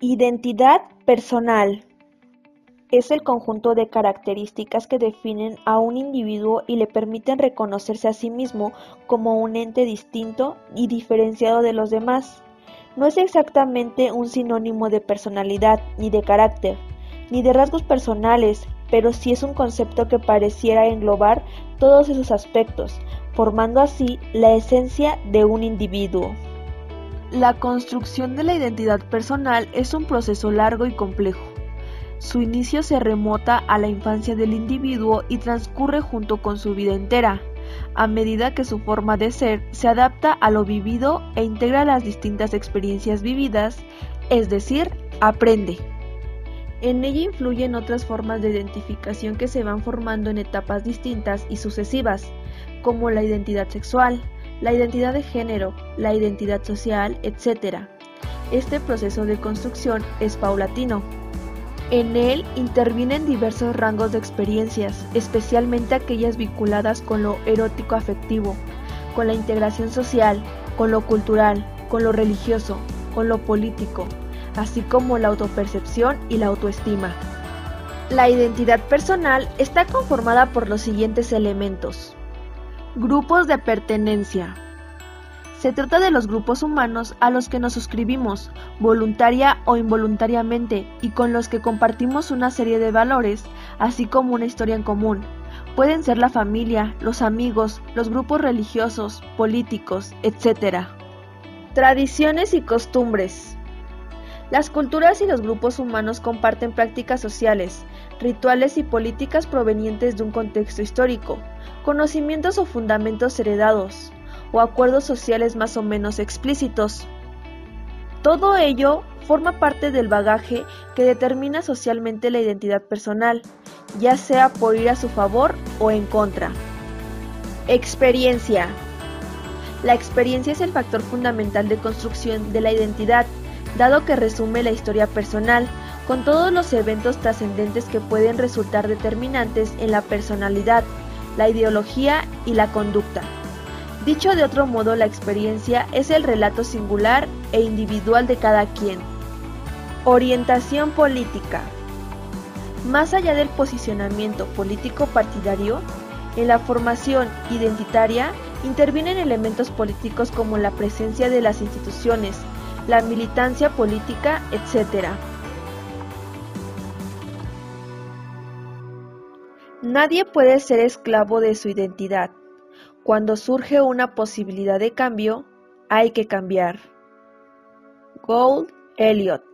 Identidad personal. Es el conjunto de características que definen a un individuo y le permiten reconocerse a sí mismo como un ente distinto y diferenciado de los demás. No es exactamente un sinónimo de personalidad, ni de carácter, ni de rasgos personales, pero sí es un concepto que pareciera englobar todos esos aspectos, formando así la esencia de un individuo. La construcción de la identidad personal es un proceso largo y complejo. Su inicio se remota a la infancia del individuo y transcurre junto con su vida entera, a medida que su forma de ser se adapta a lo vivido e integra las distintas experiencias vividas, es decir, aprende. En ella influyen otras formas de identificación que se van formando en etapas distintas y sucesivas, como la identidad sexual, la identidad de género, la identidad social, etc. Este proceso de construcción es paulatino. En él intervienen diversos rangos de experiencias, especialmente aquellas vinculadas con lo erótico afectivo, con la integración social, con lo cultural, con lo religioso, con lo político, así como la autopercepción y la autoestima. La identidad personal está conformada por los siguientes elementos. Grupos de pertenencia. Se trata de los grupos humanos a los que nos suscribimos, voluntaria o involuntariamente, y con los que compartimos una serie de valores, así como una historia en común. Pueden ser la familia, los amigos, los grupos religiosos, políticos, etc. Tradiciones y costumbres. Las culturas y los grupos humanos comparten prácticas sociales, rituales y políticas provenientes de un contexto histórico, conocimientos o fundamentos heredados, o acuerdos sociales más o menos explícitos. Todo ello forma parte del bagaje que determina socialmente la identidad personal, ya sea por ir a su favor o en contra. Experiencia. La experiencia es el factor fundamental de construcción de la identidad dado que resume la historia personal, con todos los eventos trascendentes que pueden resultar determinantes en la personalidad, la ideología y la conducta. Dicho de otro modo, la experiencia es el relato singular e individual de cada quien. Orientación política. Más allá del posicionamiento político partidario, en la formación identitaria intervienen elementos políticos como la presencia de las instituciones, la militancia política, etc. Nadie puede ser esclavo de su identidad. Cuando surge una posibilidad de cambio, hay que cambiar. Gold Elliot